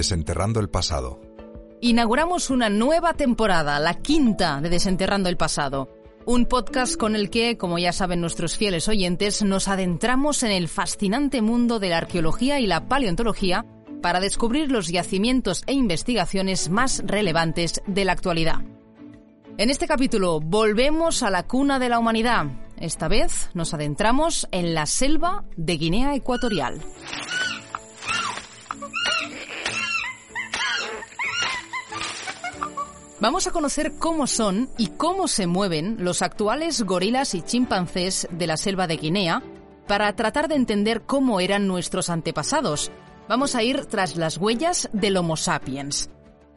Desenterrando el pasado. Inauguramos una nueva temporada, la quinta de Desenterrando el pasado. Un podcast con el que, como ya saben nuestros fieles oyentes, nos adentramos en el fascinante mundo de la arqueología y la paleontología para descubrir los yacimientos e investigaciones más relevantes de la actualidad. En este capítulo volvemos a la cuna de la humanidad. Esta vez nos adentramos en la selva de Guinea Ecuatorial. Vamos a conocer cómo son y cómo se mueven los actuales gorilas y chimpancés de la selva de Guinea para tratar de entender cómo eran nuestros antepasados. Vamos a ir tras las huellas del Homo sapiens.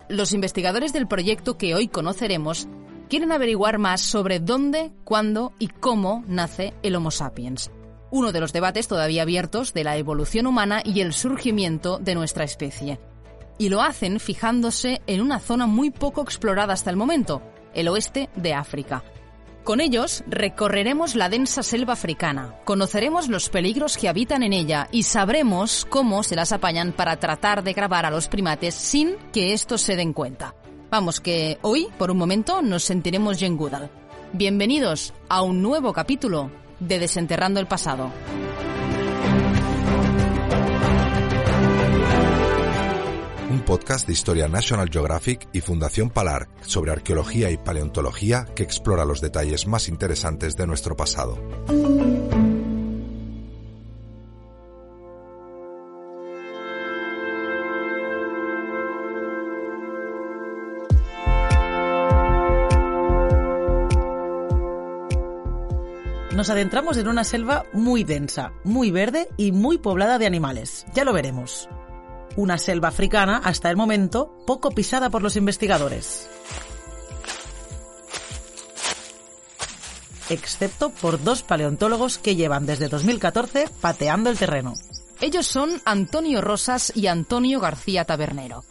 Los investigadores del proyecto que hoy conoceremos quieren averiguar más sobre dónde, cuándo y cómo nace el Homo sapiens, uno de los debates todavía abiertos de la evolución humana y el surgimiento de nuestra especie. Y lo hacen fijándose en una zona muy poco explorada hasta el momento, el oeste de África. Con ellos recorreremos la densa selva africana, conoceremos los peligros que habitan en ella y sabremos cómo se las apañan para tratar de grabar a los primates sin que estos se den cuenta. Vamos, que hoy, por un momento, nos sentiremos Jen Goodall. Bienvenidos a un nuevo capítulo de Desenterrando el Pasado. Podcast de historia National Geographic y Fundación Palar sobre arqueología y paleontología que explora los detalles más interesantes de nuestro pasado. nos adentramos en una selva muy densa, muy verde y muy poblada de animales. Ya lo veremos. Una selva africana, hasta el momento, poco pisada por los investigadores. Excepto por dos paleontólogos que llevan desde 2014 pateando el terreno. Ellos son Antonio Rosas y Antonio García Tabernero.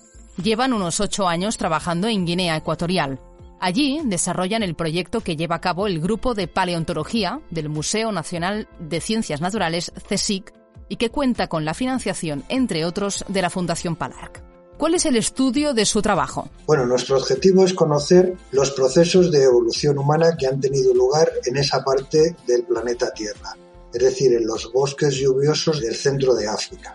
Llevan unos ocho años trabajando en Guinea Ecuatorial, Allí desarrollan el proyecto que lleva a cabo el Grupo de Paleontología del Museo Nacional de Ciencias Naturales, CSIC, y que cuenta con la financiación, entre otros, de la Fundación Palarc. ¿Cuál es el estudio de su trabajo? Bueno, nuestro objetivo es conocer los procesos de evolución humana que han tenido lugar en esa parte del planeta Tierra, es decir, en los bosques lluviosos del centro de África.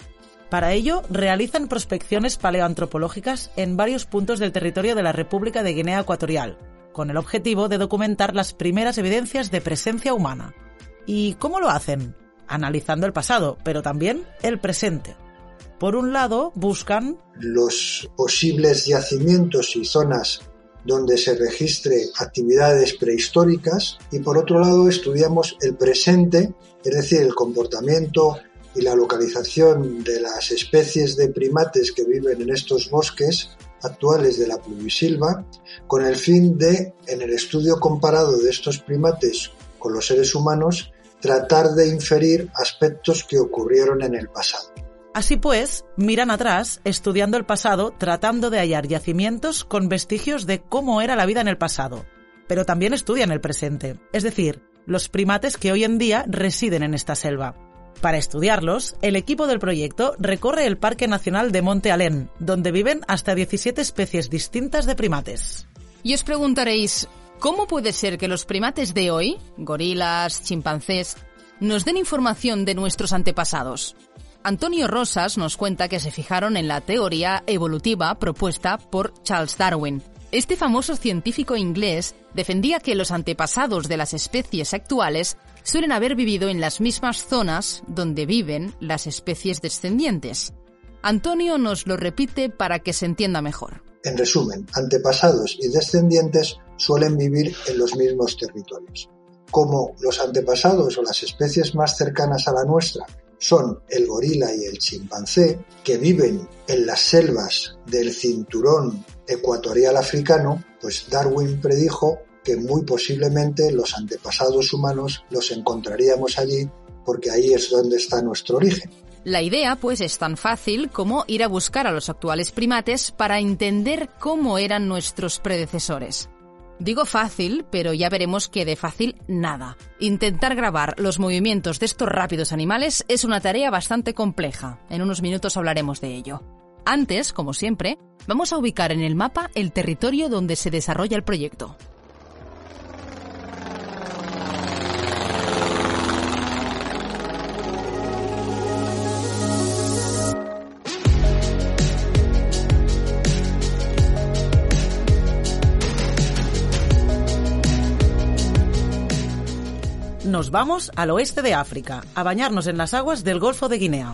Para ello, realizan prospecciones paleoantropológicas en varios puntos del territorio de la República de Guinea Ecuatorial, con el objetivo de documentar las primeras evidencias de presencia humana. ¿Y cómo lo hacen? Analizando el pasado, pero también el presente. Por un lado, buscan los posibles yacimientos y zonas donde se registre actividades prehistóricas y por otro lado estudiamos el presente, es decir, el comportamiento y la localización de las especies de primates que viven en estos bosques actuales de la pluvisilva con el fin de, en el estudio comparado de estos primates con los seres humanos, tratar de inferir aspectos que ocurrieron en el pasado. Así pues, miran atrás, estudiando el pasado, tratando de hallar yacimientos con vestigios de cómo era la vida en el pasado, pero también estudian el presente, es decir, los primates que hoy en día residen en esta selva. Para estudiarlos, el equipo del proyecto recorre el Parque Nacional de Monte Alén, donde viven hasta 17 especies distintas de primates. Y os preguntaréis, ¿cómo puede ser que los primates de hoy, gorilas, chimpancés, nos den información de nuestros antepasados? Antonio Rosas nos cuenta que se fijaron en la teoría evolutiva propuesta por Charles Darwin. Este famoso científico inglés defendía que los antepasados de las especies actuales suelen haber vivido en las mismas zonas donde viven las especies descendientes. Antonio nos lo repite para que se entienda mejor. En resumen, antepasados y descendientes suelen vivir en los mismos territorios. Como los antepasados o las especies más cercanas a la nuestra son el gorila y el chimpancé, que viven en las selvas del cinturón ecuatorial africano, pues Darwin predijo que muy posiblemente los antepasados humanos los encontraríamos allí porque ahí es donde está nuestro origen. La idea, pues, es tan fácil como ir a buscar a los actuales primates para entender cómo eran nuestros predecesores. Digo fácil, pero ya veremos que de fácil nada. Intentar grabar los movimientos de estos rápidos animales es una tarea bastante compleja. En unos minutos hablaremos de ello. Antes, como siempre, vamos a ubicar en el mapa el territorio donde se desarrolla el proyecto. Nos vamos al oeste de África, a bañarnos en las aguas del Golfo de Guinea.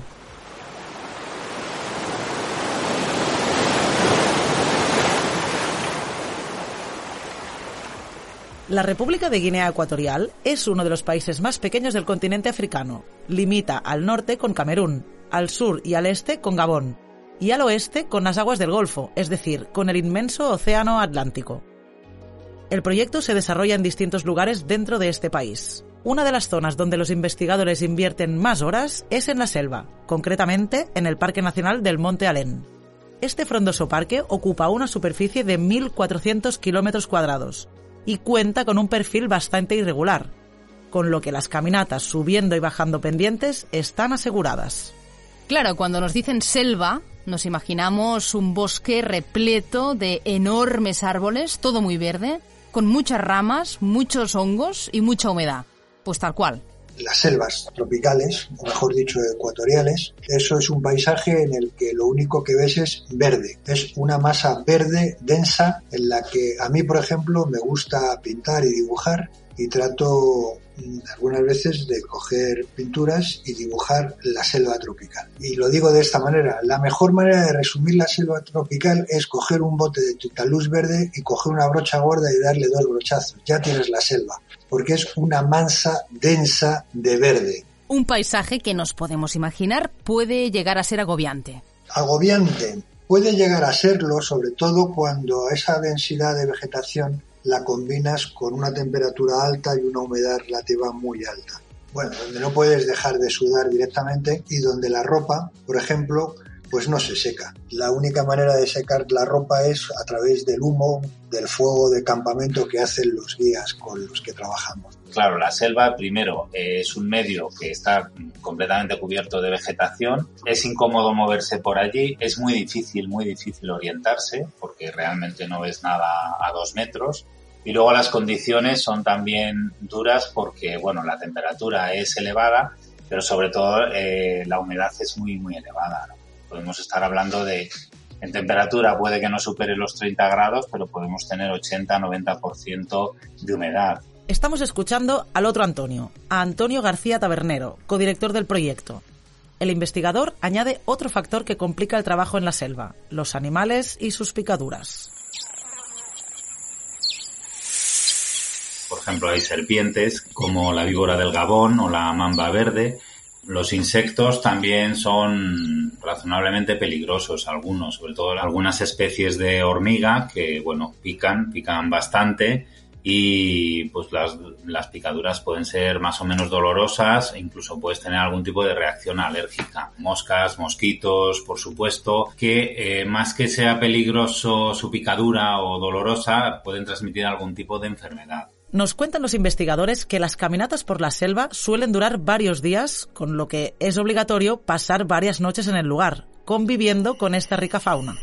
La República de Guinea Ecuatorial es uno de los países más pequeños del continente africano. Limita al norte con Camerún, al sur y al este con Gabón, y al oeste con las aguas del Golfo, es decir, con el inmenso Océano Atlántico. El proyecto se desarrolla en distintos lugares dentro de este país. Una de las zonas donde los investigadores invierten más horas es en la selva, concretamente en el Parque Nacional del Monte Alén. Este frondoso parque ocupa una superficie de 1.400 kilómetros cuadrados y cuenta con un perfil bastante irregular, con lo que las caminatas subiendo y bajando pendientes están aseguradas. Claro, cuando nos dicen selva, nos imaginamos un bosque repleto de enormes árboles, todo muy verde, con muchas ramas, muchos hongos y mucha humedad. Pues tal cual. Las selvas tropicales, o mejor dicho, ecuatoriales, eso es un paisaje en el que lo único que ves es verde. Es una masa verde, densa, en la que a mí, por ejemplo, me gusta pintar y dibujar y trato algunas veces de coger pinturas y dibujar la selva tropical. Y lo digo de esta manera, la mejor manera de resumir la selva tropical es coger un bote de luz verde y coger una brocha gorda y darle dos brochazos. Ya tienes la selva porque es una mansa densa de verde. Un paisaje que nos podemos imaginar puede llegar a ser agobiante. Agobiante. Puede llegar a serlo, sobre todo cuando esa densidad de vegetación la combinas con una temperatura alta y una humedad relativa muy alta. Bueno, donde no puedes dejar de sudar directamente y donde la ropa, por ejemplo, pues no se seca. La única manera de secar la ropa es a través del humo, del fuego de campamento que hacen los guías con los que trabajamos. Claro, la selva primero es un medio que está completamente cubierto de vegetación, es incómodo moverse por allí, es muy difícil, muy difícil orientarse porque realmente no ves nada a dos metros. Y luego las condiciones son también duras porque, bueno, la temperatura es elevada, pero sobre todo eh, la humedad es muy, muy elevada. Podemos estar hablando de, en temperatura puede que no supere los 30 grados, pero podemos tener 80-90% de humedad. Estamos escuchando al otro Antonio, a Antonio García Tabernero, codirector del proyecto. El investigador añade otro factor que complica el trabajo en la selva, los animales y sus picaduras. Por ejemplo, hay serpientes como la víbora del Gabón o la mamba verde, los insectos también son razonablemente peligrosos, algunos, sobre todo algunas especies de hormiga que, bueno, pican, pican bastante y pues las, las picaduras pueden ser más o menos dolorosas e incluso puedes tener algún tipo de reacción alérgica. Moscas, mosquitos, por supuesto, que eh, más que sea peligroso su picadura o dolorosa, pueden transmitir algún tipo de enfermedad. Nos cuentan los investigadores que las caminatas por la selva suelen durar varios días, con lo que es obligatorio pasar varias noches en el lugar, conviviendo con esta rica fauna.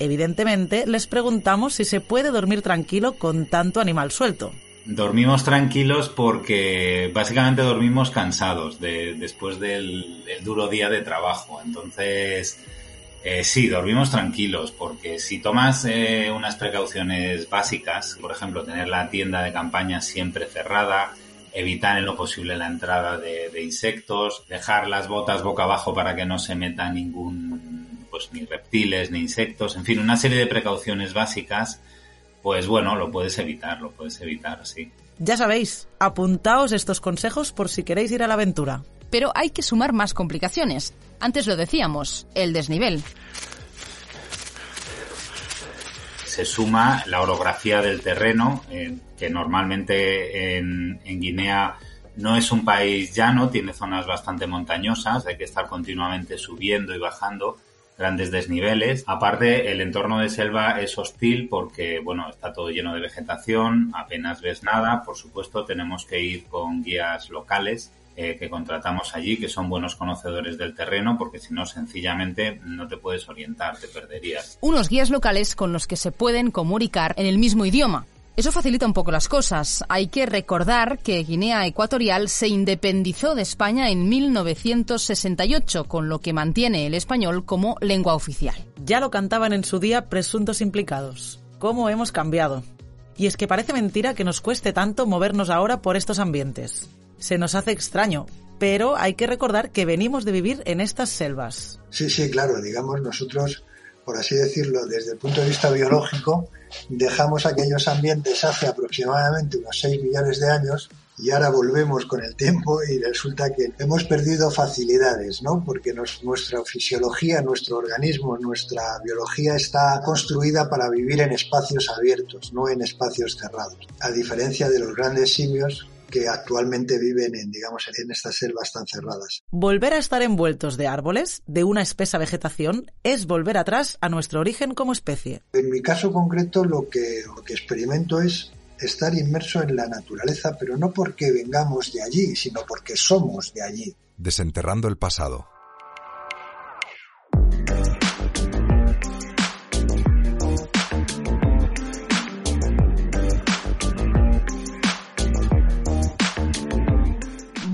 Evidentemente, les preguntamos si se puede dormir tranquilo con tanto animal suelto. Dormimos tranquilos porque básicamente dormimos cansados después del duro día de trabajo. Entonces, eh, sí, dormimos tranquilos, porque si tomas eh, unas precauciones básicas, por ejemplo, tener la tienda de campaña siempre cerrada, evitar en lo posible la entrada de, insectos, dejar las botas boca abajo para que no se meta ningún, pues ni reptiles ni insectos, en fin, una serie de precauciones básicas, pues bueno, lo puedes evitar, lo puedes evitar, sí. Ya sabéis, apuntaos estos consejos por si queréis ir a la aventura pero hay que sumar más complicaciones. Antes lo decíamos, el desnivel. Se suma la orografía del terreno, eh, que normalmente en, en Guinea no es un país llano, tiene zonas bastante montañosas, hay que estar continuamente subiendo y bajando grandes desniveles. Aparte, el entorno de selva es hostil porque, bueno, está todo lleno de vegetación, apenas ves nada. Por supuesto, tenemos que ir con guías locales eh, que contratamos allí, que son buenos conocedores del terreno, porque si no, sencillamente no te puedes orientar, te perderías. Unos guías locales con los que se pueden comunicar en el mismo idioma. Eso facilita un poco las cosas. Hay que recordar que Guinea Ecuatorial se independizó de España en 1968, con lo que mantiene el español como lengua oficial. Ya lo cantaban en su día presuntos implicados. ¿Cómo hemos cambiado? Y es que parece mentira que nos cueste tanto movernos ahora por estos ambientes. Se nos hace extraño, pero hay que recordar que venimos de vivir en estas selvas. Sí, sí, claro, digamos nosotros, por así decirlo, desde el punto de vista biológico, dejamos aquellos ambientes hace aproximadamente unos 6 millones de años y ahora volvemos con el tiempo y resulta que hemos perdido facilidades, ¿no? Porque nuestra fisiología, nuestro organismo, nuestra biología está construida para vivir en espacios abiertos, no en espacios cerrados. A diferencia de los grandes simios que actualmente viven en, digamos, en estas selvas tan cerradas. Volver a estar envueltos de árboles, de una espesa vegetación, es volver atrás a nuestro origen como especie. En mi caso concreto, lo que, lo que experimento es estar inmerso en la naturaleza, pero no porque vengamos de allí, sino porque somos de allí. Desenterrando el pasado.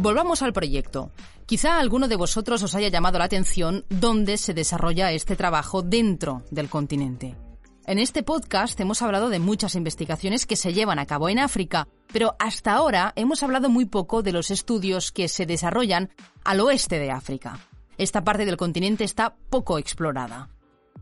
Volvamos al proyecto. Quizá alguno de vosotros os haya llamado la atención dónde se desarrolla este trabajo dentro del continente. En este podcast hemos hablado de muchas investigaciones que se llevan a cabo en África, pero hasta ahora hemos hablado muy poco de los estudios que se desarrollan al oeste de África. Esta parte del continente está poco explorada.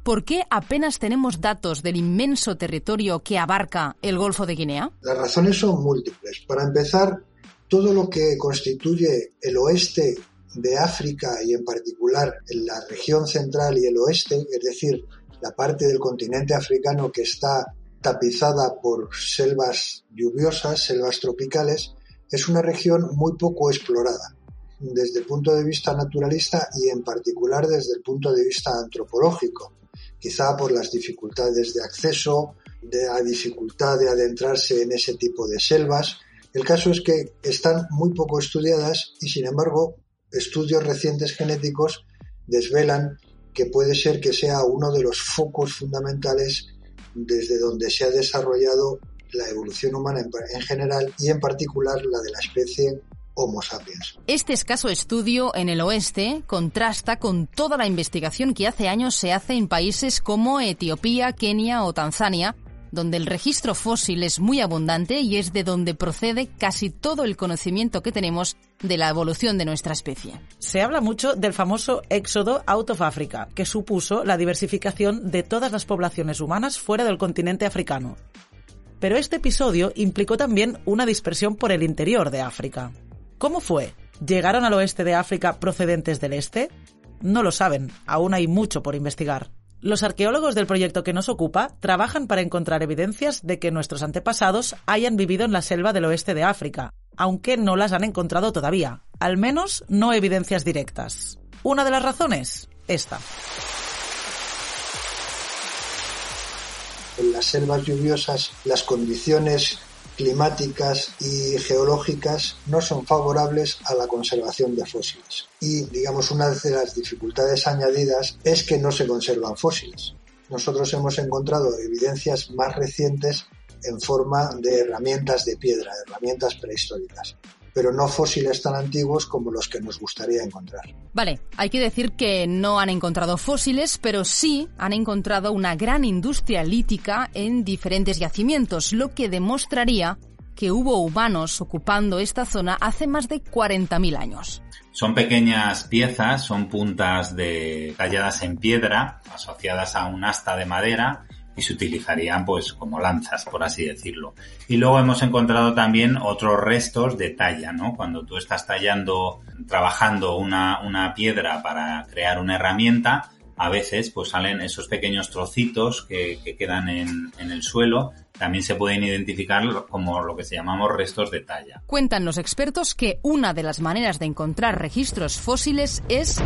¿Por qué apenas tenemos datos del inmenso territorio que abarca el Golfo de Guinea? Las razones son múltiples. Para empezar, todo lo que constituye el oeste de África y en particular la región central y el oeste, es decir, la parte del continente africano que está tapizada por selvas lluviosas, selvas tropicales, es una región muy poco explorada desde el punto de vista naturalista y en particular desde el punto de vista antropológico, quizá por las dificultades de acceso, de la dificultad de adentrarse en ese tipo de selvas, el caso es que están muy poco estudiadas y sin embargo estudios recientes genéticos desvelan que puede ser que sea uno de los focos fundamentales desde donde se ha desarrollado la evolución humana en, general y en particular la de la especie Homo sapiens. Este escaso estudio en el oeste contrasta con toda la investigación que hace años se hace en países como Etiopía, Kenia o Tanzania, donde el registro fósil es muy abundante y es de donde procede casi todo el conocimiento que tenemos de la evolución de nuestra especie. Se habla mucho del famoso éxodo out of Africa, que supuso la diversificación de todas las poblaciones humanas fuera del continente africano. Pero este episodio implicó también una dispersión por el interior de África. ¿Cómo fue? ¿Llegaron al oeste de África procedentes del este? No lo saben, aún hay mucho por investigar. Los arqueólogos del proyecto que nos ocupa trabajan para encontrar evidencias de que nuestros antepasados hayan vivido en la selva del oeste de África, aunque no las han encontrado todavía, al menos no evidencias directas. Una de las razones, esta. En las selvas lluviosas, las condiciones climáticas y geológicas no son favorables a la conservación de fósiles. Y, digamos, una de las dificultades añadidas es que no se conservan fósiles. Nosotros hemos encontrado evidencias más recientes en forma de herramientas de piedra, herramientas prehistóricas pero no fósiles tan antiguos como los que nos gustaría encontrar. Vale, hay que decir que no han encontrado fósiles, pero sí han encontrado una gran industria lítica en diferentes yacimientos, lo que demostraría que hubo humanos ocupando esta zona hace más de 40.000 años. Son pequeñas piezas, son puntas de talladas en piedra, asociadas a un asta de madera, y se utilizarían pues como lanzas, por así decirlo. Y luego hemos encontrado también otros restos de talla, ¿no? Cuando tú estás tallando, trabajando una, una piedra para crear una herramienta, a veces pues salen esos pequeños trocitos que, que quedan en, en, el suelo. También se pueden identificar como lo que se llamamos restos de talla. Cuentan los expertos que una de las maneras de encontrar registros fósiles es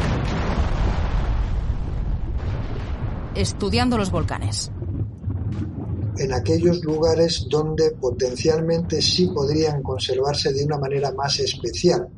estudiando los volcanes en aquellos lugares donde potencialmente sí podrían conservarse de una manera más especial.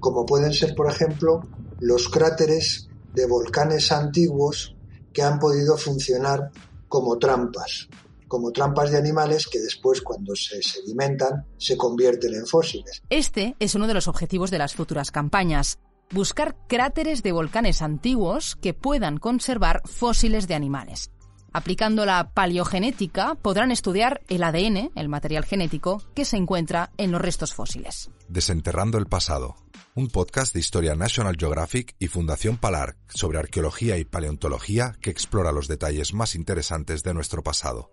como pueden ser, por ejemplo, los cráteres de volcanes antiguos que han podido funcionar como trampas, como trampas de animales que después cuando se sedimentan se convierten en fósiles. Este es uno de los objetivos de las futuras campañas, buscar cráteres de volcanes antiguos que puedan conservar fósiles de animales. Aplicando la paleogenética podrán estudiar el ADN, el material genético, que se encuentra en los restos fósiles. Desenterrando el pasado, un podcast de historia National Geographic y Fundación Palar sobre arqueología y paleontología que explora los detalles más interesantes de nuestro pasado.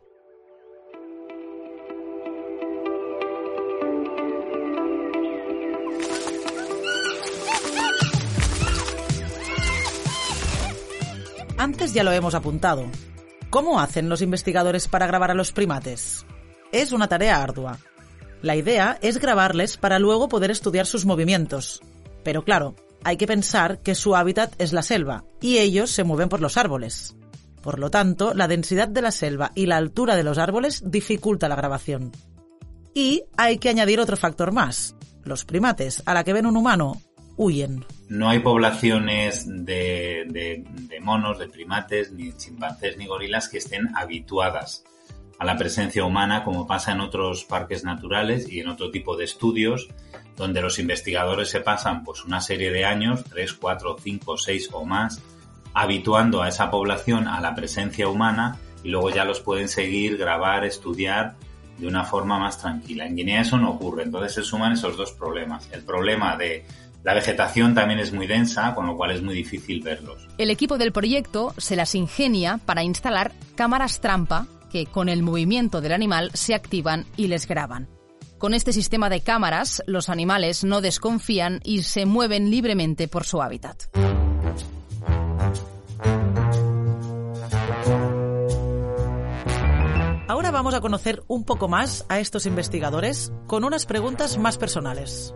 Antes ya lo hemos apuntado. ¿Cómo hacen los investigadores para grabar a los primates? Es una tarea ardua. La idea es grabarles para luego poder estudiar sus movimientos. Pero claro, hay que pensar que su hábitat es la selva y ellos se mueven por los árboles. Por lo tanto, la densidad de la selva y la altura de los árboles dificulta la grabación. Y hay que añadir otro factor más. Los primates, a la que ven un humano, huyen. No hay poblaciones de, monos, de primates, ni chimpancés, ni gorilas que estén habituadas a la presencia humana como pasa en otros parques naturales y en otro tipo de estudios donde los investigadores se pasan pues una serie de años, 3, 4, 5, 6 o más, habituando a esa población a la presencia humana y luego ya los pueden seguir, grabar, estudiar de una forma más tranquila. En Guinea eso no ocurre, entonces se suman esos dos problemas. El problema de la vegetación también es muy densa, con lo cual es muy difícil verlos. El equipo del proyecto se las ingenia para instalar cámaras trampa que con el movimiento del animal se activan y les graban. Con este sistema de cámaras, los animales no desconfían y se mueven libremente por su hábitat. Ahora vamos a conocer un poco más a estos investigadores con unas preguntas más personales.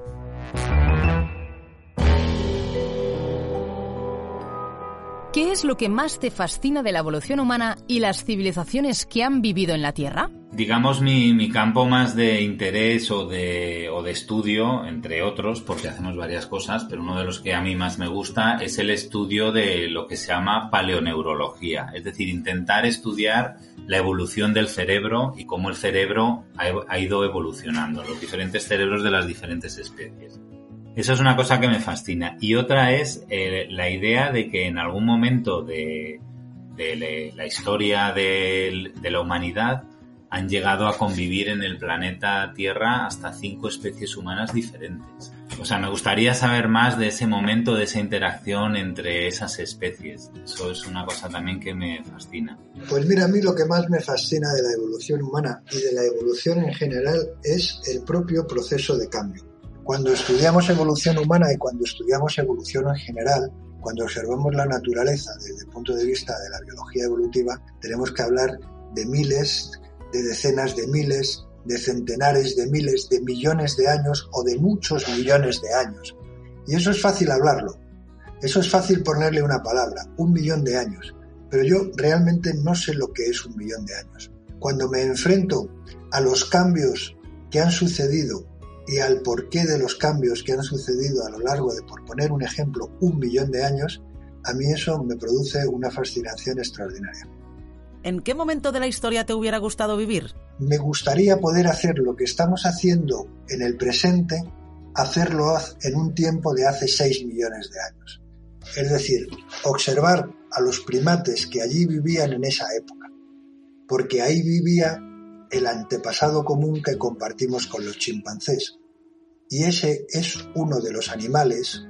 ¿Qué es lo que más te fascina de la evolución humana y las civilizaciones que han vivido en la Tierra? Digamos mi, campo más de interés o de, estudio, entre otros, porque hacemos varias cosas, pero uno de los que a mí más me gusta es el estudio de lo que se llama paleoneurología, es decir, intentar estudiar la evolución del cerebro y cómo el cerebro ha ido evolucionando, los diferentes cerebros de las diferentes especies. Eso es una cosa que me fascina. Y otra es eh, la idea de que en algún momento de, la historia de, la humanidad han llegado a convivir en el planeta Tierra hasta cinco especies humanas diferentes. O sea, me gustaría saber más de ese momento, de esa interacción entre esas especies. Eso es una cosa también que me fascina. Pues mira, a mí lo que más me fascina de la evolución humana y de la evolución en general es el propio proceso de cambio. Cuando estudiamos evolución humana y cuando estudiamos evolución en general, cuando observamos la naturaleza desde el punto de vista de la biología evolutiva, tenemos que hablar de miles, de decenas de miles, de centenares de miles, de millones de años o de muchos millones de años. Y eso es fácil hablarlo. Eso es fácil ponerle una palabra, un millón de años. Pero yo realmente no sé lo que es un millón de años. Cuando me enfrento a los cambios que han sucedido y al porqué de los cambios que han sucedido a lo largo de, por poner un ejemplo, un millón de años, a mí eso me produce una fascinación extraordinaria. ¿En qué momento de la historia te hubiera gustado vivir? Me gustaría poder hacer lo que estamos haciendo en el presente, hacerlo en un tiempo de hace 6 millones de años. Es decir, observar a los primates que allí vivían en esa época, porque ahí vivía el antepasado común que compartimos con los chimpancés. Y ese es uno de los animales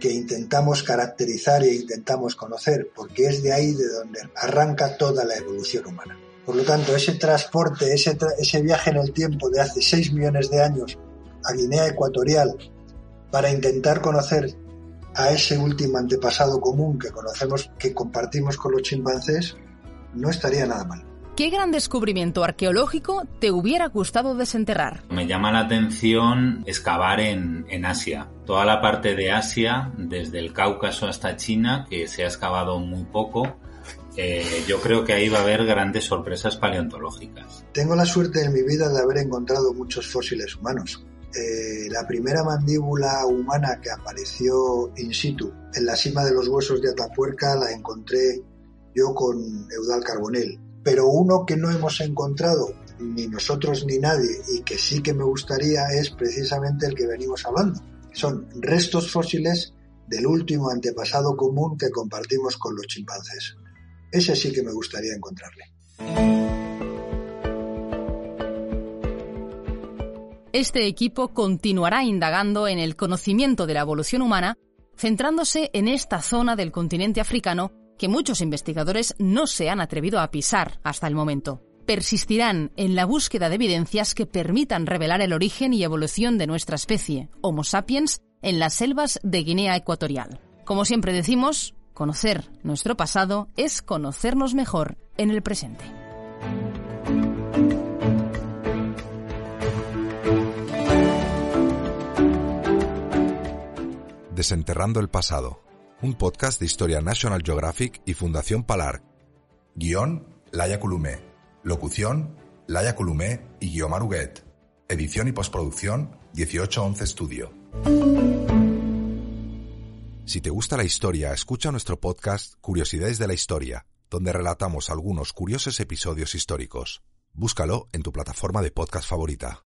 que intentamos caracterizar e intentamos conocer, porque es de ahí de donde arranca toda la evolución humana. Por lo tanto, ese transporte, ese, ese viaje en el tiempo de hace 6 millones de años a Guinea Ecuatorial para intentar conocer a ese último antepasado común que conocemos, que compartimos con los chimpancés, no estaría nada mal. ¿Qué gran descubrimiento arqueológico te hubiera gustado desenterrar? Me llama la atención excavar en, Asia. Toda la parte de Asia, desde el Cáucaso hasta China, que se ha excavado muy poco, eh, yo creo que ahí va a haber grandes sorpresas paleontológicas. Tengo la suerte en mi vida de haber encontrado muchos fósiles humanos. eh, la primera mandíbula humana que apareció in situ en la cima de los huesos de Atapuerca la encontré yo con Eudal Carbonell. Pero uno que no hemos encontrado ni nosotros ni nadie y que sí que me gustaría es precisamente el que venimos hablando. Son restos fósiles del último antepasado común que compartimos con los chimpancés. Ese sí que me gustaría encontrarle. Este equipo continuará indagando en el conocimiento de la evolución humana, centrándose en esta zona del continente africano que muchos investigadores no se han atrevido a pisar hasta el momento. Persistirán en la búsqueda de evidencias que permitan revelar el origen y evolución de nuestra especie, Homo sapiens, en las selvas de Guinea Ecuatorial. Como siempre decimos, conocer nuestro pasado es conocernos mejor en el presente. Desenterrando el pasado, un podcast de historia National Geographic y Fundación Palar. Guión, Laia Columé. Locución, Laia Columé y Guiomar Huguet. Edición y postproducción, 1811 Studio. Si te gusta la historia, escucha nuestro podcast Curiosidades de la Historia, donde relatamos algunos curiosos episodios históricos. Búscalo en tu plataforma de podcast favorita.